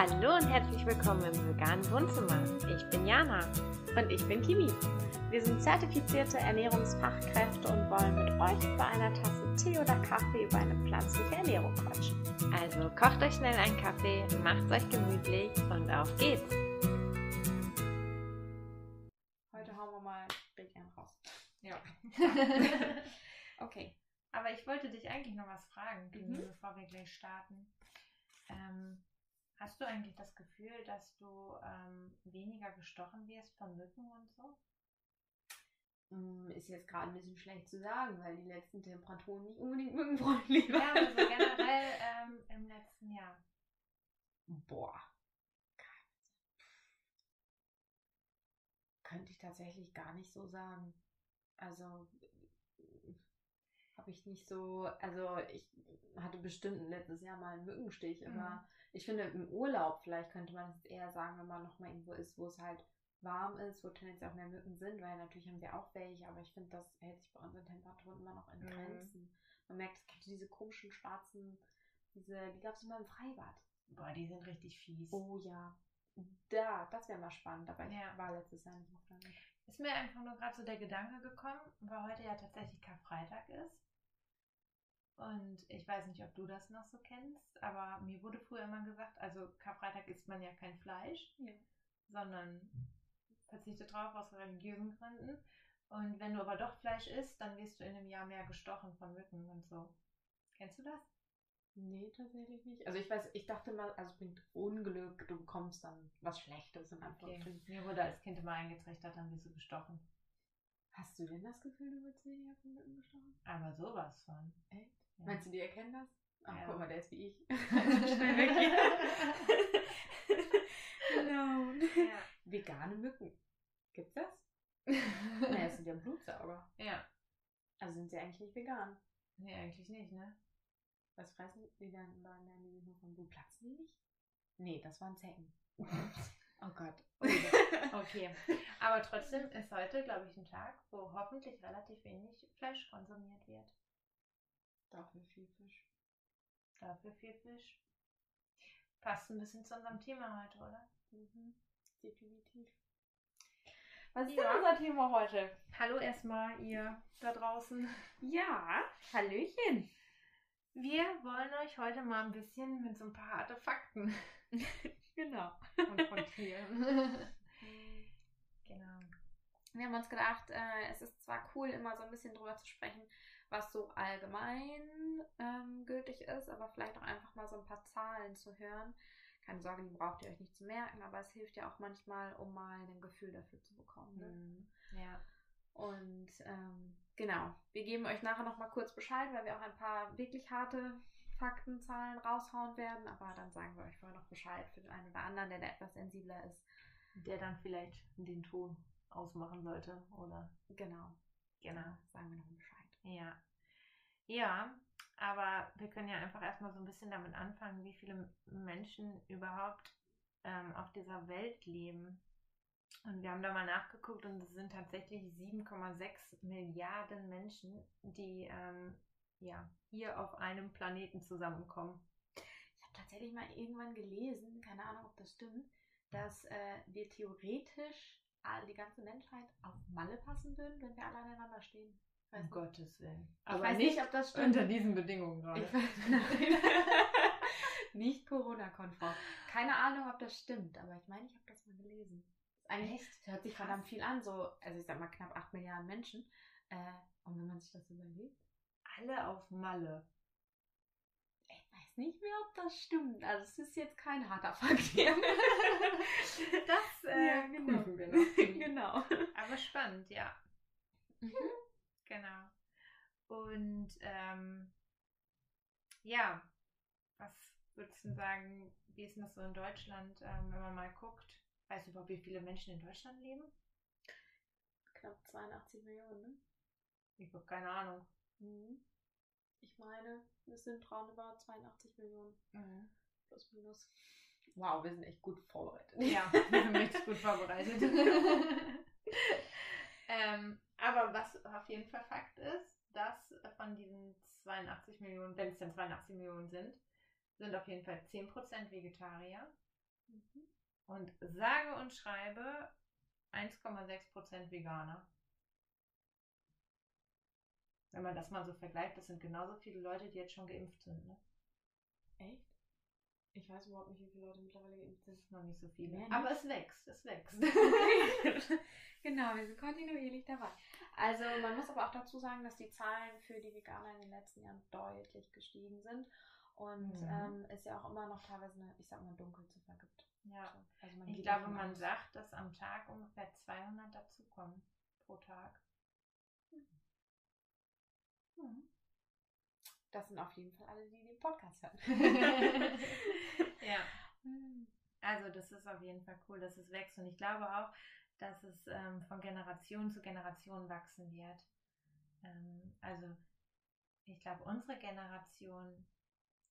Hallo und herzlich willkommen im veganen Wohnzimmer. Ich bin Jana. Und ich bin Kimi. Wir sind zertifizierte Ernährungsfachkräfte und wollen mit euch bei einer Tasse Tee oder Kaffee über eine pflanzliche Ernährung quatschen. Also kocht euch schnell einen Kaffee, macht euch gemütlich und auf geht's. Heute hauen wir mal Big N raus. Ja. okay. Aber ich wollte dich eigentlich noch was fragen, Kimi, Mhm. bevor wir gleich starten. Ähm, hast du eigentlich das Gefühl, dass du ähm, weniger gestochen wirst von Mücken und so? Mm, Ist jetzt gerade ein bisschen schlecht zu sagen, weil die letzten Temperaturen nicht unbedingt mückenfreundlich Ja, aber so generell ähm, im letzten Jahr. Boah. Könnte ich tatsächlich gar nicht so sagen. Also habe ich nicht so, also ich hatte bestimmt letztes Jahr mal einen Mückenstich, Mhm. aber ich finde im Urlaub vielleicht könnte man es eher sagen, wenn man noch mal irgendwo ist, wo es halt warm ist, wo tendenziell auch mehr Mücken sind, weil natürlich haben wir auch welche, aber ich finde, das hält sich bei unseren Temperaturen immer noch in Mhm. Grenzen. Man merkt, es gibt diese komischen schwarzen, diese, die gab es immer im Freibad. Boah, die sind richtig fies. Oh ja. Da, das wäre mal spannend, aber ich Ja. war letztes Jahr nicht auf damit. Ist mir einfach nur gerade so der Gedanke gekommen, weil heute ja tatsächlich Karfreitag ist. Und ich weiß nicht, ob du das noch so kennst, aber mir wurde früher immer gesagt, also Karfreitag isst man ja kein Fleisch, Ja. sondern verzichtet drauf aus religiösen Gründen. Und wenn du aber doch Fleisch isst, dann wirst du in einem Jahr mehr gestochen von Mücken und so. Kennst du das? Nee, tatsächlich nicht. Also ich weiß, ich dachte mal, also es bringt Unglück, du bekommst dann was Schlechtes in Okay. Anführungsstrichen. Mir wurde als Kind immer eingetrichtert, dann wirst du gestochen. Hast du denn das Gefühl, du wirst weniger von Mücken gestochen? Aber sowas von. Echt? Ja. Meinst du, die erkennen das? Ach, Ja. guck mal, der ist wie ich. Schnell weg genau. ja. Vegane Mücken. Gibt's das? Naja, es sind ja Blutsauger. ja. Also sind sie eigentlich nicht vegan. Nee, eigentlich nicht, ne? Was fressen die dann? Dann lernen die nur vom Blut. Platzen die nicht? Nee, das waren Zecken. Oh Gott. Okay. Aber trotzdem ist heute, glaube ich, ein Tag, wo hoffentlich relativ wenig Fleisch konsumiert wird. Dafür viel Fisch. Dafür viel Fisch. Passt ein bisschen zu unserem Thema heute, oder? Mhm. Definitiv. Was ist Ja. denn unser Thema heute? Hallo erstmal, ihr da draußen. Ja, Hallöchen. Wir wollen euch heute mal ein bisschen mit so ein paar Artefakten Genau. konfrontieren. genau. Wir haben uns gedacht, äh, es ist zwar cool, immer so ein bisschen drüber zu sprechen, was so allgemein ähm, gültig ist, aber vielleicht auch einfach mal so ein paar Zahlen zu hören. Keine Sorge, die braucht ihr euch nicht zu merken, aber es hilft ja auch manchmal, um mal ein Gefühl dafür zu bekommen. Ne? Mhm. Ja. Und ähm, genau, wir geben euch nachher nochmal kurz Bescheid, weil wir auch ein paar wirklich harte Faktenzahlen raushauen werden. Aber dann sagen wir euch vorher noch Bescheid für den einen oder anderen, der da etwas sensibler ist. Der dann vielleicht den Ton ausmachen sollte, oder? Genau, Genau. sagen wir noch Bescheid. Ja. Ja, aber wir können ja einfach erstmal so ein bisschen damit anfangen, wie viele Menschen überhaupt ähm, auf dieser Welt leben. Und wir haben da mal nachgeguckt und es sind tatsächlich 7,6 Milliarden Menschen, die ähm, ja, hier auf einem Planeten zusammenkommen. Ich habe tatsächlich mal irgendwann gelesen, keine Ahnung, ob das stimmt, dass äh, wir theoretisch die ganze Menschheit auf Malle passen würden, wenn wir alle aneinander stehen. Weiß Um nicht. Gottes Willen. Ich weiß nicht, ob das stimmt. unter diesen Bedingungen gerade. Ich weiß nein. nicht Corona-konform. Keine Ahnung, ob das stimmt, aber ich meine, ich habe das mal gelesen. Ist eigentlich Echt? hört sich verdammt viel an, so, also ich sag mal knapp 8 Milliarden Menschen. Äh, und wenn man sich das überlegt, Alle auf Malle. ich weiß nicht mehr, ob das stimmt. Also es ist jetzt kein harter Fakt hier. Das äh, Ja, genau. wir noch. genau. Aber spannend, ja. Mhm. Genau. Und ähm, ja, was würdest du sagen, wie ist denn das so in Deutschland, ähm, wenn man mal guckt? Weißt du überhaupt, wie viele Menschen in Deutschland leben? Knapp 82 Millionen, ne? Ich habe keine Ahnung. Mhm. Ich meine, es sind roundabout 82 Millionen. Mhm. Plus minus. Wow, wir sind echt gut vorbereitet. Ja, wir sind richtig gut vorbereitet. ähm, auf jeden Fall Fakt ist, dass von diesen 82 Millionen, wenn es denn 82 Millionen sind, sind auf jeden Fall 10% Vegetarier Mhm. Und sage und schreibe 1,6% Veganer. Wenn man das mal so vergleicht, das sind genauso viele Leute, die jetzt schon geimpft sind. Ne? Echt? Ich weiß überhaupt nicht, wie viele Leute mittlerweile geimpft sind. Noch nicht so viele. Mehr Aber es wächst, es wächst. genau, wir sind kontinuierlich dabei. Also man muss aber auch dazu sagen, dass die Zahlen für die Veganer in den letzten Jahren deutlich gestiegen sind und Mhm. ähm, es ja auch immer noch teilweise eine, ich sag mal, Dunkelziffer gibt. ja. So, also Ich glaube, man aus. sagt, dass am Tag ungefähr 200 dazukommen pro Tag. Mhm. Das sind auf jeden Fall alle, die den Podcast hören. ja. Also das ist auf jeden Fall cool, dass es wächst. Und ich glaube auch, dass es ähm, von Generation zu Generation wachsen wird. Ähm, also ich glaube, unsere Generation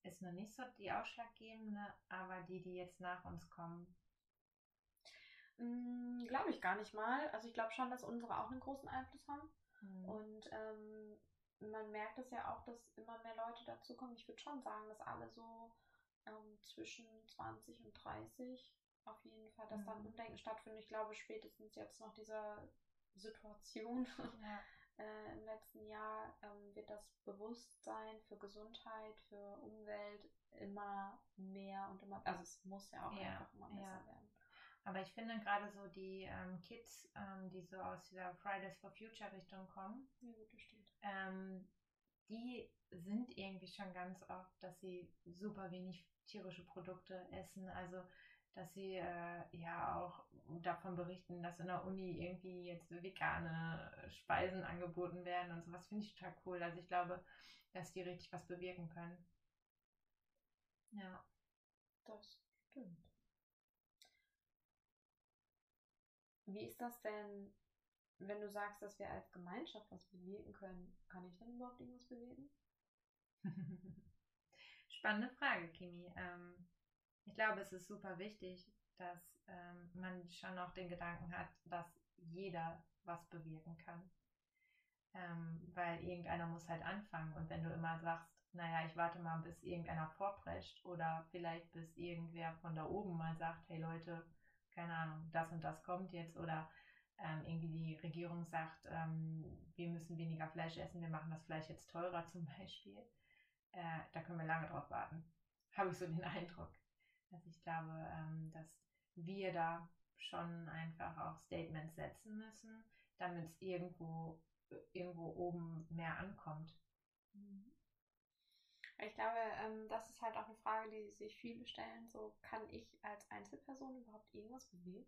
ist noch nicht so die ausschlaggebende, aber die, die jetzt nach uns kommen. Mm, glaube ich gar nicht mal. Also ich glaube schon, dass unsere auch einen großen Einfluss haben. Mhm. Und ähm, man merkt es ja auch, dass immer mehr Leute dazukommen. Ich würde schon sagen, dass alle so ähm, zwischen 20 und 30 auf jeden Fall, dass dann Mhm. Umdenken stattfindet. Ich glaube, spätestens jetzt nach dieser Situation ja. äh, im letzten Jahr ähm, wird das Bewusstsein für Gesundheit, für Umwelt immer mehr und immer, also es muss ja auch Ja, einfach immer besser ja. werden. Aber ich finde gerade so die ähm, Kids, ähm, die so aus dieser Fridays for Future Richtung kommen, Ja, gut. Ähm, die sind irgendwie schon ganz oft, dass sie super wenig tierische Produkte essen. Also, dass sie äh, ja auch davon berichten, dass in der Uni irgendwie jetzt vegane Speisen angeboten werden und sowas finde ich total cool. Also, ich glaube, dass die richtig was bewirken können. Ja. Das stimmt. Wie ist das denn, wenn du sagst, dass wir als Gemeinschaft was bewirken können? Kann ich denn überhaupt irgendwas bewirken? Spannende Frage, Kimi. Ähm, ich glaube, es ist super wichtig, dass ähm, man schon auch den Gedanken hat, dass jeder was bewirken kann. Ähm, weil irgendeiner muss halt anfangen. Und wenn du immer sagst, naja, ich warte mal, bis irgendeiner vorprescht oder vielleicht bis irgendwer von da oben mal sagt, hey Leute, keine Ahnung, das und das kommt jetzt oder ähm, irgendwie die Regierung sagt, ähm, wir müssen weniger Fleisch essen, wir machen das Fleisch jetzt teurer zum Beispiel äh, da können wir lange drauf warten. Habe ich so den Eindruck. Also ich glaube, ähm, dass wir da schon einfach auch Statements setzen müssen, damit es irgendwo, irgendwo oben mehr ankommt. Ich glaube, ähm, das ist halt auch eine Frage, die sich viele stellen. So, kann ich als Einzelperson überhaupt irgendwas bewegen?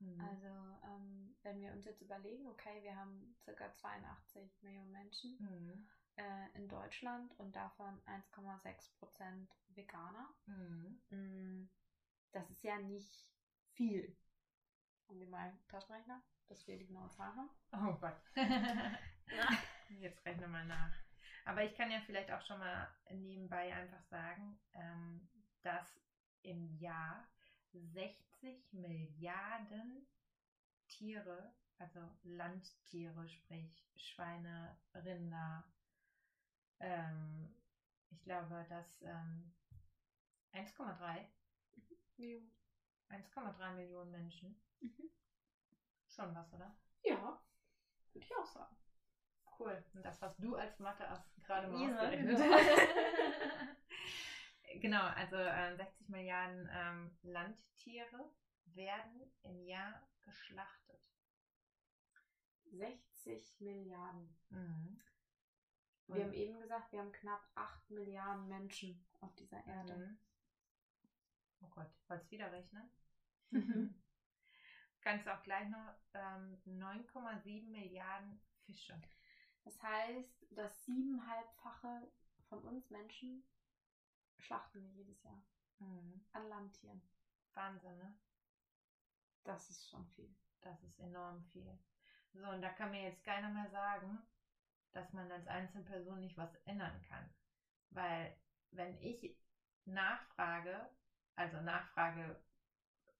Mhm. Also, ähm, wenn wir uns jetzt überlegen, okay, wir haben circa 82 Millionen Menschen Mhm. äh, in Deutschland und davon 1,6 Prozent Veganer. Mhm. Mm, Das ist ja nicht viel. Haben wir mal einen Taschenrechner, dass wir die genaue Zahl haben? Oh Gott. Jetzt rechne mal nach. Aber ich kann ja vielleicht auch schon mal nebenbei einfach sagen, ähm, dass im Jahr 60 Milliarden Tiere, also Landtiere, sprich Schweine, Rinder, ähm, ich glaube, dass ähm, 1,3 Millionen. 1,3 Millionen Menschen. Mhm. Schon was, oder? Ja, würde ich auch sagen. Cool. Und das hast du als Mathe gerade mal Ja, ausgerechnet. Genau. also äh, 60 Milliarden ähm, Landtiere werden im Jahr geschlachtet. 60 Milliarden. Mhm. Wir haben eben gesagt, wir haben knapp 8 Milliarden Menschen auf dieser Erde. Mhm. Oh Gott, wolltest du wieder rechnen? Kannst du auch gleich noch ähm, 9,7 Milliarden Fische. Das heißt, das siebenhalbfache von uns Menschen schlachten wir jedes Jahr Mhm. an Landtieren. Wahnsinn, ne? Das ist schon viel. Das ist enorm viel. So, und da kann mir jetzt keiner mehr sagen, dass man als Einzelperson nicht was ändern kann. Weil, wenn ich nachfrage, also Nachfrage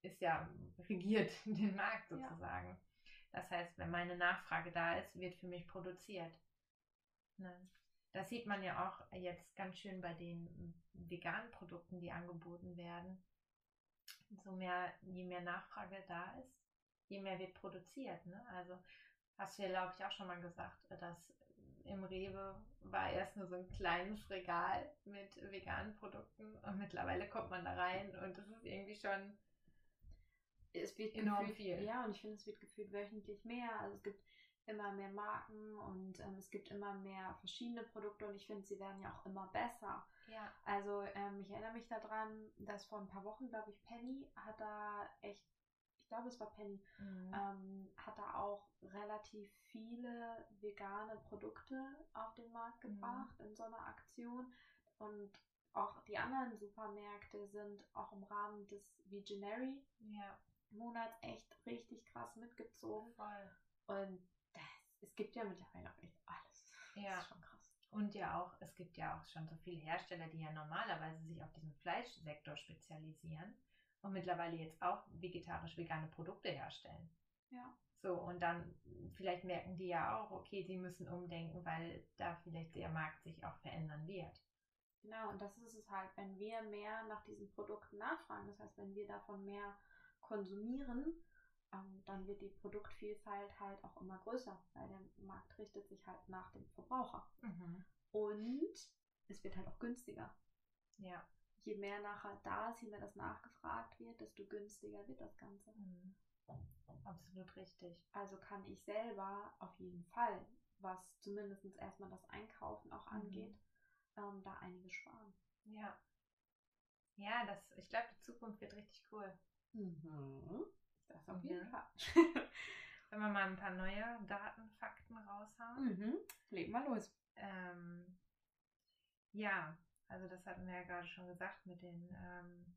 ist ja regiert den Markt Ja. sozusagen. Das heißt, wenn meine Nachfrage da ist, wird für mich produziert. Ne? Das sieht man ja auch jetzt ganz schön bei den veganen Produkten, die angeboten werden. so mehr, je mehr Nachfrage da ist, je mehr wird produziert. Ne? Also hast du ja, glaube ich, auch schon mal gesagt, dass im Rewe war erst nur so ein kleines Regal mit veganen Produkten und mittlerweile kommt man da rein und das ist irgendwie schon es wird enorm gefühlt, viel. Ja, und ich finde, es wird gefühlt wöchentlich mehr. Also es gibt immer mehr Marken und ähm, es gibt immer mehr verschiedene Produkte und ich finde, sie werden ja auch immer besser. Ja. Also ähm, ich erinnere mich daran, dass vor ein paar Wochen, glaube ich, Penny hat da echt, ich glaube es war Penny, Mhm. ähm, hat da auch relativ viele vegane Produkte auf den Markt Mhm. gebracht in so einer Aktion. Und auch die anderen Supermärkte sind auch im Rahmen des Veganary ja, Monats echt richtig krass mitgezogen. voll. Und es gibt ja mittlerweile auch echt alles. Ja. Das ist schon krass. Und ja auch, es gibt ja auch schon so viele Hersteller, die ja normalerweise sich auf diesen Fleischsektor spezialisieren und mittlerweile jetzt auch vegetarisch-vegane Produkte herstellen. Ja. So, und dann vielleicht merken die ja auch, okay, sie müssen umdenken, weil da vielleicht der Markt sich auch verändern wird. Genau, und das ist es halt, wenn wir mehr nach diesen Produkten nachfragen, das heißt, wenn wir davon mehr konsumieren, ähm, dann wird die Produktvielfalt halt auch immer größer, weil der Markt richtet sich halt nach dem Verbraucher. Und es wird halt auch günstiger. Ja. Je mehr nachher da ist, je mehr das nachgefragt wird, desto günstiger wird das Ganze. Mhm. Absolut richtig. Also kann ich selber auf jeden Fall, was zumindest erstmal das Einkaufen auch Mhm. angeht, ähm, da einiges sparen. Ja. Ja, das, ich glaube, die Zukunft wird richtig cool. Das auf Mhm. jeden Fall. Wenn wir mal ein paar neue Daten, Fakten raushauen. mhm. Leg mal los. Ähm, ja, also das hatten wir ja gerade schon gesagt mit den, ähm,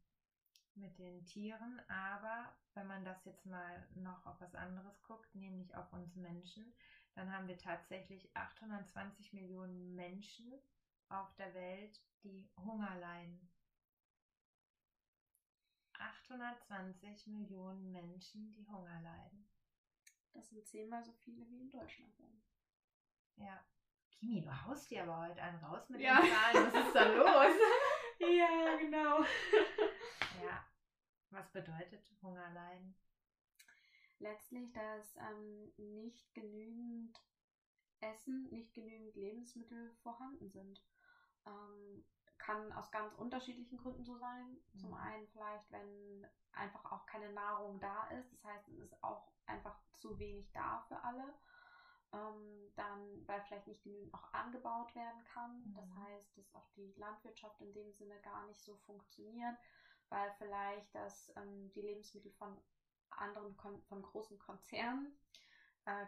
mit den Tieren, aber wenn man das jetzt mal noch auf was anderes guckt, nämlich auf uns Menschen, dann haben wir tatsächlich 820 Millionen Menschen auf der Welt, die Hunger leiden. 820 Millionen Menschen, die Hunger leiden. Das sind zehnmal so viele wie in Deutschland. Ja. Kimi, du haust dir aber heute einen raus mit Ja. den Zahlen. Was ist da los? Ja, genau. Ja. Was bedeutet Hunger leiden? Letztlich, dass ähm, nicht genügend Essen, nicht genügend Lebensmittel vorhanden sind. Ähm, kann aus ganz unterschiedlichen Gründen so sein. Zum Mhm. einen vielleicht, wenn einfach auch keine Nahrung da ist. Das heißt, es ist auch einfach zu wenig da für alle. Ähm, dann, weil vielleicht nicht genügend auch angebaut werden kann. Das Mhm. heißt, dass auch die Landwirtschaft in dem Sinne gar nicht so funktioniert, weil vielleicht dass ähm, die Lebensmittel von anderen, Kon von großen Konzernen äh,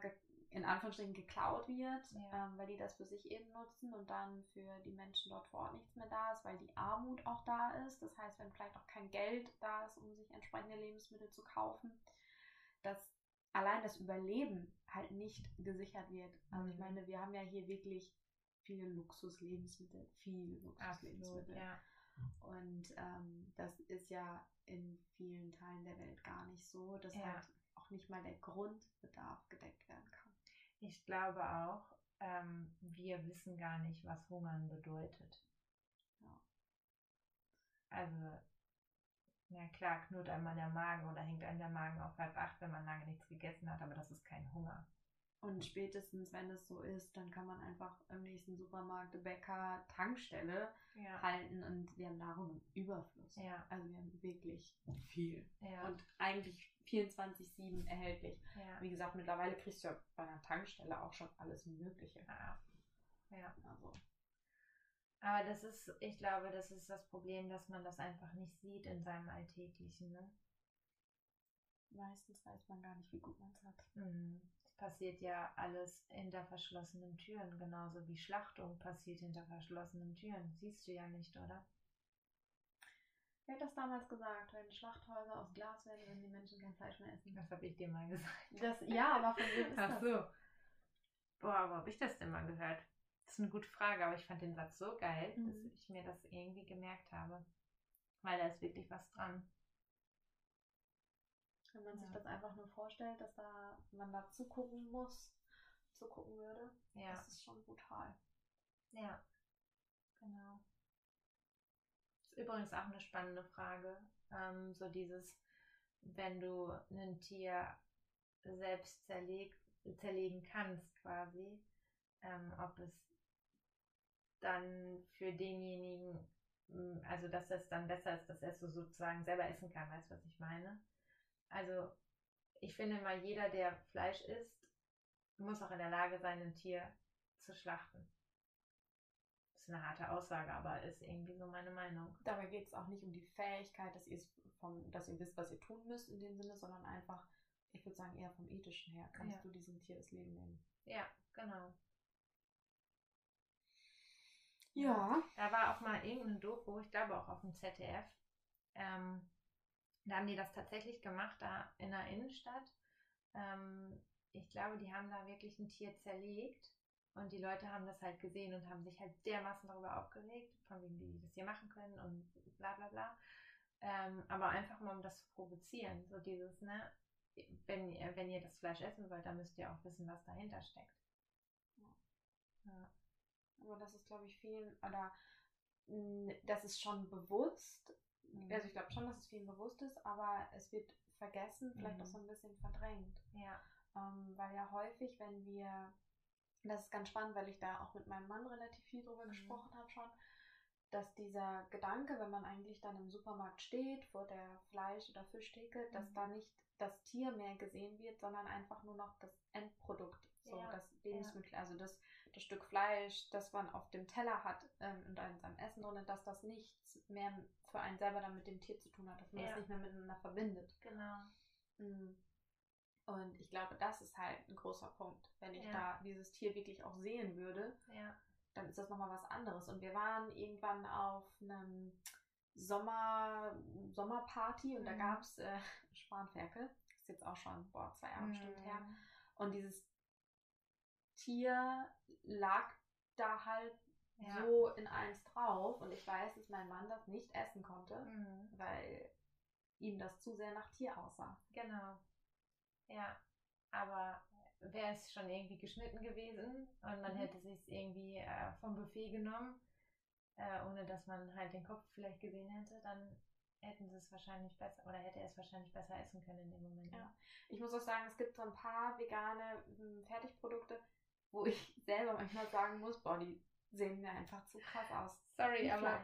in Anführungsstrichen geklaut wird, Ja. ähm, weil die das für sich eben nutzen und dann für die Menschen dort vor Ort nichts mehr da ist, weil die Armut auch da ist. Das heißt, wenn vielleicht auch kein Geld da ist, um sich entsprechende Lebensmittel zu kaufen, dass allein das Überleben halt nicht gesichert wird. Also ich Mhm. meine, wir haben ja hier wirklich viele Luxuslebensmittel, viele Luxuslebensmittel. ja. Und ähm, das ist ja in vielen Teilen der Welt gar nicht so, dass Ja. halt auch nicht mal der Grundbedarf gedeckt werden kann. Ich glaube auch, ähm, wir wissen gar nicht, was Hungern bedeutet. Ja. Also, na klar, knurrt einmal der Magen oder hängt einem der Magen auf halb acht, wenn man lange nichts gegessen hat, aber das ist kein Hunger. Und spätestens, wenn es so ist, dann kann man einfach im nächsten Supermarkt, Bäcker, Tankstelle Ja. halten und wir haben Nahrung im Überfluss. Ja, Also wir haben wirklich viel. ja, Und eigentlich 24-7 erhältlich. ja. Wie gesagt, mittlerweile kriegst du ja bei einer Tankstelle auch schon alles Mögliche. ja. ja. Also, Aber das ist, ich glaube, das ist das Problem, dass man das einfach nicht sieht in seinem Alltäglichen. Ne? meistens weiß man gar nicht, wie gut man es hat. Mhm. Es passiert ja alles hinter verschlossenen Türen, genauso wie Schlachtung passiert hinter verschlossenen Türen. Siehst du ja nicht, oder? Wer hat das damals gesagt? Wenn Schlachthäuser aus Glas werden, würden die Menschen kein Fleisch mehr essen. Das habe ich dir mal gesagt. Das, ja, aber von wem ist Ach das? so. Boah, wo habe ich das denn mal gehört? Das ist eine gute Frage, aber ich fand den Satz so geil, Mhm. dass ich mir das irgendwie gemerkt habe. Weil da ist wirklich was dran. Wenn man sich Ja. das einfach nur vorstellt, dass da man da zugucken muss, zugucken würde, Ja, das ist schon brutal. ja. Genau. Ist übrigens auch eine spannende Frage. Ähm, so dieses, wenn du ein Tier selbst zerleg zerlegen kannst, quasi, ähm, ob es dann für denjenigen, also dass es dann besser ist, dass er es so sozusagen selber essen kann, weißt du, was ich meine? Also ich finde mal, jeder, der Fleisch isst, muss auch in der Lage sein, ein Tier zu schlachten. Ist eine harte Aussage, aber ist irgendwie so meine Meinung. Dabei geht es auch nicht um die Fähigkeit, dass, vom, dass ihr wisst, was ihr tun müsst in dem Sinne, sondern einfach, ich würde sagen, eher vom ethischen her. Kannst ja. du diesem Tier das Leben nehmen? Ja, genau. Ja. Da war auch mal irgendein Doku, ich glaube auch auf dem ZDF. Ähm, da haben die das tatsächlich gemacht, da in der Innenstadt. Ähm, ich glaube, die haben da wirklich ein Tier zerlegt und die Leute haben das halt gesehen und haben sich halt dermaßen darüber aufgeregt, von wem die das hier machen können und bla bla bla. Ähm, aber einfach mal, um das zu provozieren. So dieses, ne, wenn ihr, wenn ihr das Fleisch essen wollt, dann müsst ihr auch wissen, was dahinter steckt. Ja. Aber das ist, glaube ich, vielen, oder das ist schon bewusst. Mhm. Also ich glaube schon, dass es vielen bewusst ist, aber es wird vergessen, vielleicht mhm. auch so ein bisschen verdrängt. Ja. Ähm, weil ja häufig, wenn wir, das ist ganz spannend, weil ich da auch mit meinem Mann relativ viel drüber mhm. gesprochen habe schon, dass dieser Gedanke, wenn man eigentlich dann im Supermarkt steht, vor der Fleisch- oder Fischtheke, dass mhm. da nicht das Tier mehr gesehen wird, sondern einfach nur noch das Endprodukt, so ja. das Lebensmittel, ja. also das, das Stück Fleisch, das man auf dem Teller hat ähm, und in seinem Essen drin, dass das nichts mehr für einen selber dann mit dem Tier zu tun hat, dass man ja. das nicht mehr miteinander verbindet. Genau. Mhm. Und ich glaube, das ist halt ein großer Punkt. Wenn ich ja. da dieses Tier wirklich auch sehen würde, ja. dann ist das nochmal was anderes. Und wir waren irgendwann auf einem Sommer, Sommerparty und mhm. da gab es äh, Spanferkel. Ist jetzt auch schon, boah, zwei Jahre mhm. bestimmt her. Und dieses Tier lag da halt ja. so in eins drauf. Und ich weiß, dass mein Mann das nicht essen konnte, mhm. weil ihm das zu sehr nach Tier aussah. Genau. Ja, aber wäre es schon irgendwie geschnitten gewesen und man mhm. hätte sich irgendwie äh, vom Buffet genommen, äh, ohne dass man halt den Kopf vielleicht gesehen hätte, dann hätten sie es wahrscheinlich besser oder hätte er es wahrscheinlich besser essen können in dem Moment. Ja. Ich muss auch sagen, es gibt so ein paar vegane hm, Fertigprodukte, wo ich selber manchmal sagen muss, boah, die sehen mir einfach zu krass aus. Sorry, aber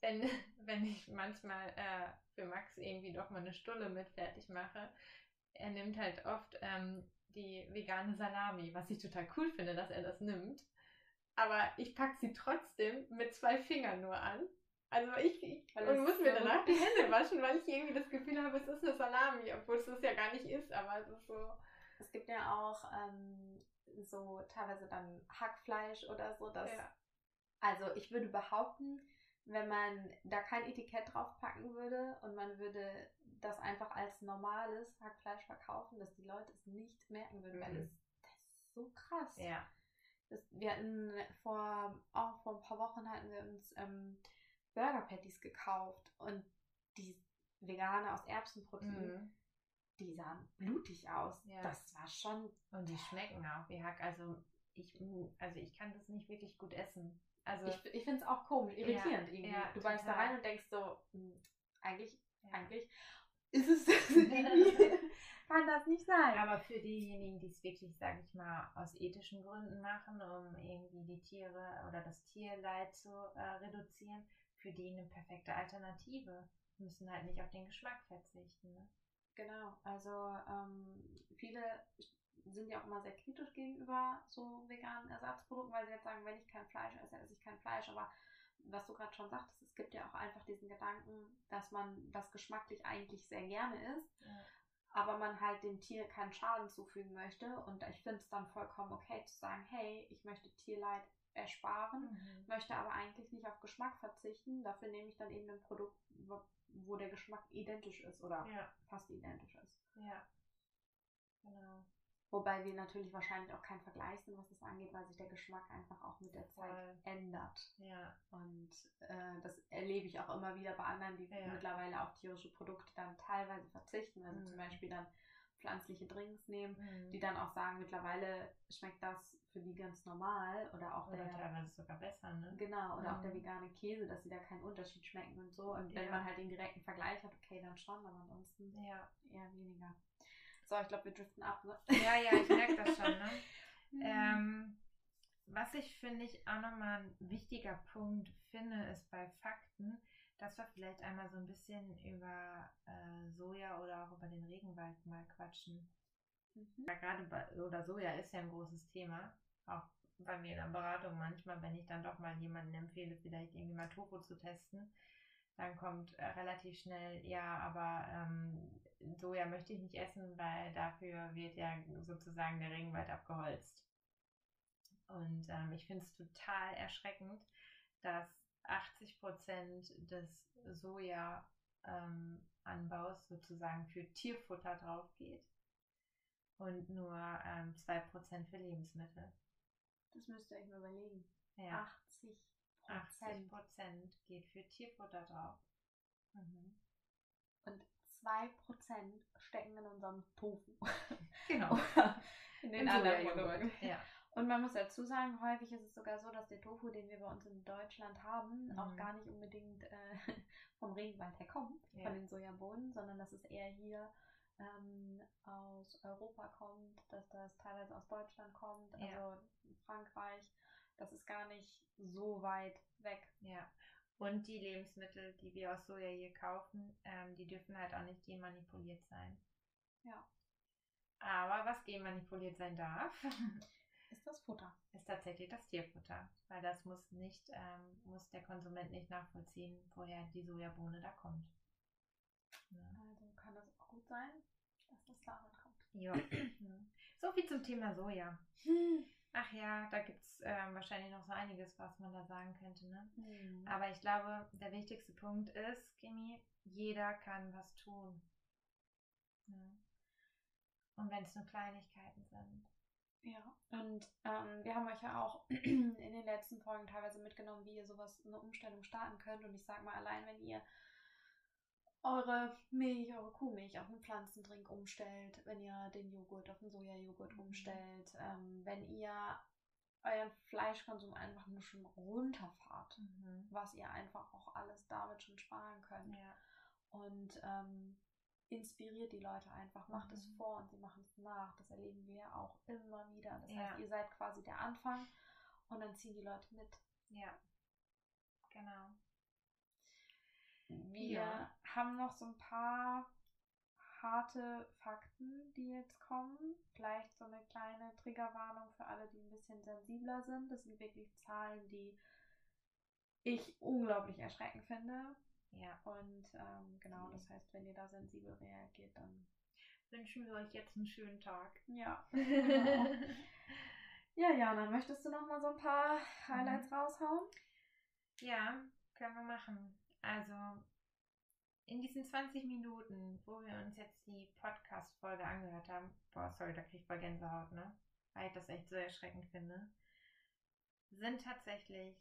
wenn, wenn ich manchmal äh, für Max irgendwie doch mal eine Stunde mit fertig mache, er nimmt halt oft ähm, die vegane Salami, was ich total cool finde, dass er das nimmt. Aber ich packe sie trotzdem mit zwei Fingern nur an. Also ich, ich und muss mir danach die Hände waschen, weil ich irgendwie das Gefühl habe, es ist eine Salami, obwohl es das ja gar nicht ist, aber es ist so. Es gibt ja auch ähm, so teilweise dann Hackfleisch oder so. Dass, ja. Also ich würde behaupten, wenn man da kein Etikett drauf packen würde und man würde das einfach als normales Hackfleisch verkaufen, dass die Leute es nicht merken würden, mhm. weil es das ist so krass. Ja. Das, wir hatten vor, auch vor ein paar Wochen hatten wir uns ähm, Burger Patties gekauft und die vegane aus Erbsenprotein, mhm. die sahen blutig aus. Ja. Das war schon. Und die schmecken auch wie Hack. Also ich, also ich kann das nicht wirklich gut essen. Also ich, ich finde es auch komisch, irritierend ja, irgendwie. Ja, du weißt da rein und denkst so, mh, hm, eigentlich, eigentlich ist es das irgendwie. Kann das nicht sein. Aber für diejenigen, die es wirklich, sage ich mal, aus ethischen Gründen machen, um irgendwie die Tiere oder das Tierleid zu äh, reduzieren, für die eine perfekte Alternative. Müssen halt nicht auf den Geschmack verzichten. Ne? Genau, also ähm, viele sind ja auch immer sehr kritisch gegenüber so veganen Ersatzprodukten, weil sie jetzt sagen, wenn ich kein Fleisch esse, esse ich kein Fleisch. Aber was du gerade schon sagtest, es gibt ja auch einfach diesen Gedanken, dass man das geschmacklich eigentlich sehr gerne isst, ja. aber man halt dem Tier keinen Schaden zufügen möchte. Und ich finde es dann vollkommen okay zu sagen, hey, ich möchte Tierleid ersparen, mhm. möchte aber eigentlich nicht auf Geschmack verzichten. Dafür nehme ich dann eben ein Produkt, wo der Geschmack identisch ist oder ja. fast identisch ist. Ja. Genau. Wobei wir natürlich wahrscheinlich auch keinen Vergleich sind, was das angeht, weil sich der Geschmack einfach auch mit der Zeit Voll. ändert. Ja. Und äh, das erlebe ich auch immer wieder bei anderen, die ja. mittlerweile auf tierische Produkte dann teilweise verzichten. Also mhm. zum Beispiel dann pflanzliche Drinks nehmen, Mhm. die dann auch sagen, mittlerweile schmeckt das für die ganz normal oder auch Oder der teilweise sogar besser, ne? Genau, oder auch der Mhm. vegane Käse, dass sie da keinen Unterschied schmecken und so. Und wenn Ja. man halt den direkten Vergleich hat, okay, dann schon, aber ansonsten Ja. eher weniger. So, ich glaube, wir driften ab, ne? Ja, ja, ich merke das schon, ne? Ähm, was ich finde ich auch nochmal ein wichtiger Punkt finde, ist bei Fakten, dass wir vielleicht einmal so ein bisschen über äh, Soja oder auch über den Regenwald mal quatschen. Mhm. Ja, gerade bei, oder Soja ist ja ein großes Thema. Auch bei mir in der Beratung manchmal, wenn ich dann doch mal jemanden empfehle, vielleicht irgendwie mal Tofu zu testen, dann kommt äh, relativ schnell, ja, aber ähm, Soja möchte ich nicht essen, weil dafür wird ja sozusagen der Regenwald abgeholzt. Und ähm, ich finde es total erschreckend, dass 80 Prozent des Soja-Anbaus sozusagen für Tierfutter drauf geht und nur ähm, 2% für Lebensmittel. Das müsst ihr euch mal überlegen. Ja, 80 80 Prozent. geht für Tierfutter drauf. Mhm. Und 2% stecken in unserem Tofu. Genau. in In den anderen Sojajoghurt, Produkten. Ja. Und man muss dazu sagen, häufig ist es sogar so, dass der Tofu, den wir bei uns in Deutschland haben, auch Mhm. gar nicht unbedingt äh, vom Regenwald herkommt, Ja. von den Sojabohnen, sondern dass es eher hier ähm, aus Europa kommt, dass das teilweise aus Deutschland kommt, Ja. also Frankreich. Das ist gar nicht so weit weg. Ja. Und die Lebensmittel, die wir aus Soja hier kaufen, ähm, die dürfen halt auch nicht genmanipuliert sein. Ja. Aber was genmanipuliert sein darf, Ist das Futter? ist tatsächlich das Tierfutter. Weil das muss nicht, ähm, muss der Konsument nicht nachvollziehen, woher die Sojabohne da kommt. Ja. Also kann das auch gut sein, dass das daran kommt. Ja. so viel zum Thema Soja. Ach ja, da gibt es ähm, wahrscheinlich noch so einiges, was man da sagen könnte. Ne? Mhm. Aber ich glaube, der wichtigste Punkt ist, Kimi, jeder kann was tun. Ja. Und wenn es nur Kleinigkeiten sind. Ja, und ähm, wir haben euch ja auch in den letzten Folgen teilweise mitgenommen, wie ihr sowas, eine Umstellung starten könnt. Und ich sag mal, allein wenn ihr eure Milch, eure Kuhmilch auf einen Pflanzendrink umstellt, wenn ihr den Joghurt auf einen Sojajoghurt Mhm. umstellt, ähm, wenn ihr euren Fleischkonsum einfach nur schon runterfahrt, was ihr einfach auch alles damit schon sparen könnt. Ja. Und ähm, inspiriert die Leute einfach, macht es Mhm. vor und sie machen es nach. Das erleben wir ja auch immer wieder. Das Ja. heißt, ihr seid quasi der Anfang und dann ziehen die Leute mit. ja. Genau. Wir Ja. haben noch so ein paar harte Fakten, die jetzt kommen. Vielleicht so eine kleine Triggerwarnung für alle, die ein bisschen sensibler sind. Das sind wirklich Zahlen, die ich unglaublich erschreckend finde. Ja. Und ähm, genau, Mhm. das heißt, wenn ihr da sensibel reagiert, dann Wünschen wir euch jetzt einen schönen Tag. ja. Genau. Ja, Jana, möchtest du noch mal so ein paar Highlights raushauen? Ja, können wir machen. Also in diesen 20 Minuten, wo wir uns jetzt die Podcast-Folge angehört haben, boah, sorry, da krieg ich voll Gänsehaut, ne? Weil ich das echt so erschreckend finde, sind tatsächlich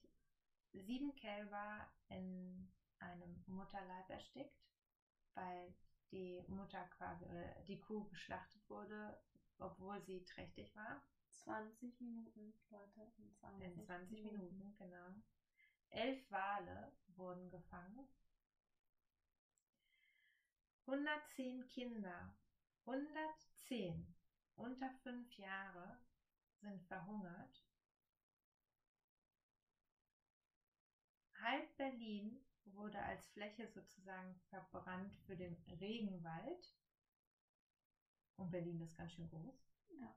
sieben Kälber in einem Mutterleib erstickt, weil die Mutter quasi, oder die Kuh geschlachtet wurde, obwohl sie trächtig war. 20 Minuten, Leute. In 20, In 20 Minuten, genau. Elf Wale wurden gefangen. 110 Kinder, 110 unter fünf Jahre sind verhungert. Halb Berlin wurde als Fläche sozusagen verbrannt für den Regenwald. Und Berlin ist ganz schön groß. Ja.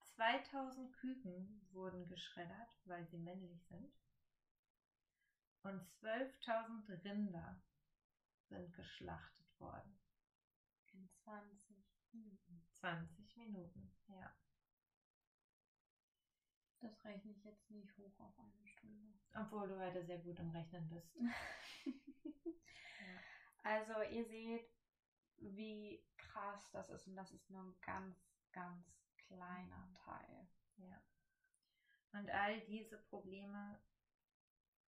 2000 Küken wurden geschreddert, weil sie männlich sind. Und 12.000 Rinder sind geschlachtet worden. In 20 Minuten. 20 Minuten, ja. Das rechne ich jetzt nicht hoch auf eine Stunde. Obwohl du heute sehr gut im Rechnen bist. Also ihr seht, wie krass das ist und das ist nur ein ganz, ganz kleiner Teil. Ja. Und all diese Probleme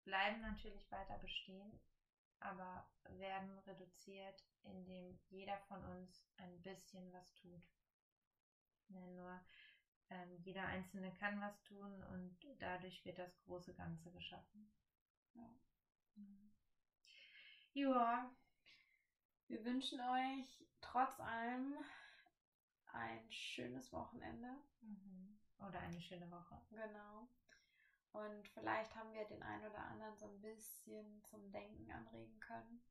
bleiben natürlich weiter bestehen, aber werden reduziert, indem jeder von uns ein bisschen was tut. Ja, nur ähm, jeder Einzelne kann was tun und dadurch wird das große Ganze geschaffen. Ja. Ja. Wir wünschen euch trotz allem ein schönes Wochenende. Mhm. Oder eine schöne Woche. Genau. Und vielleicht haben wir den einen oder anderen so ein bisschen zum Denken anregen können.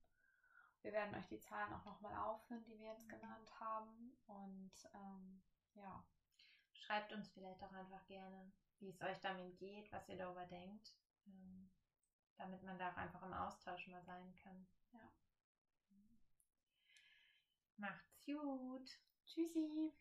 Wir werden euch die Zahlen auch nochmal aufführen, die wir jetzt genannt haben. Und ähm, ja. Schreibt uns vielleicht auch einfach gerne, wie es euch damit geht, was ihr darüber denkt, ähm, damit man da auch einfach im Austausch mal sein kann. Ja. Macht's gut. Tschüssi.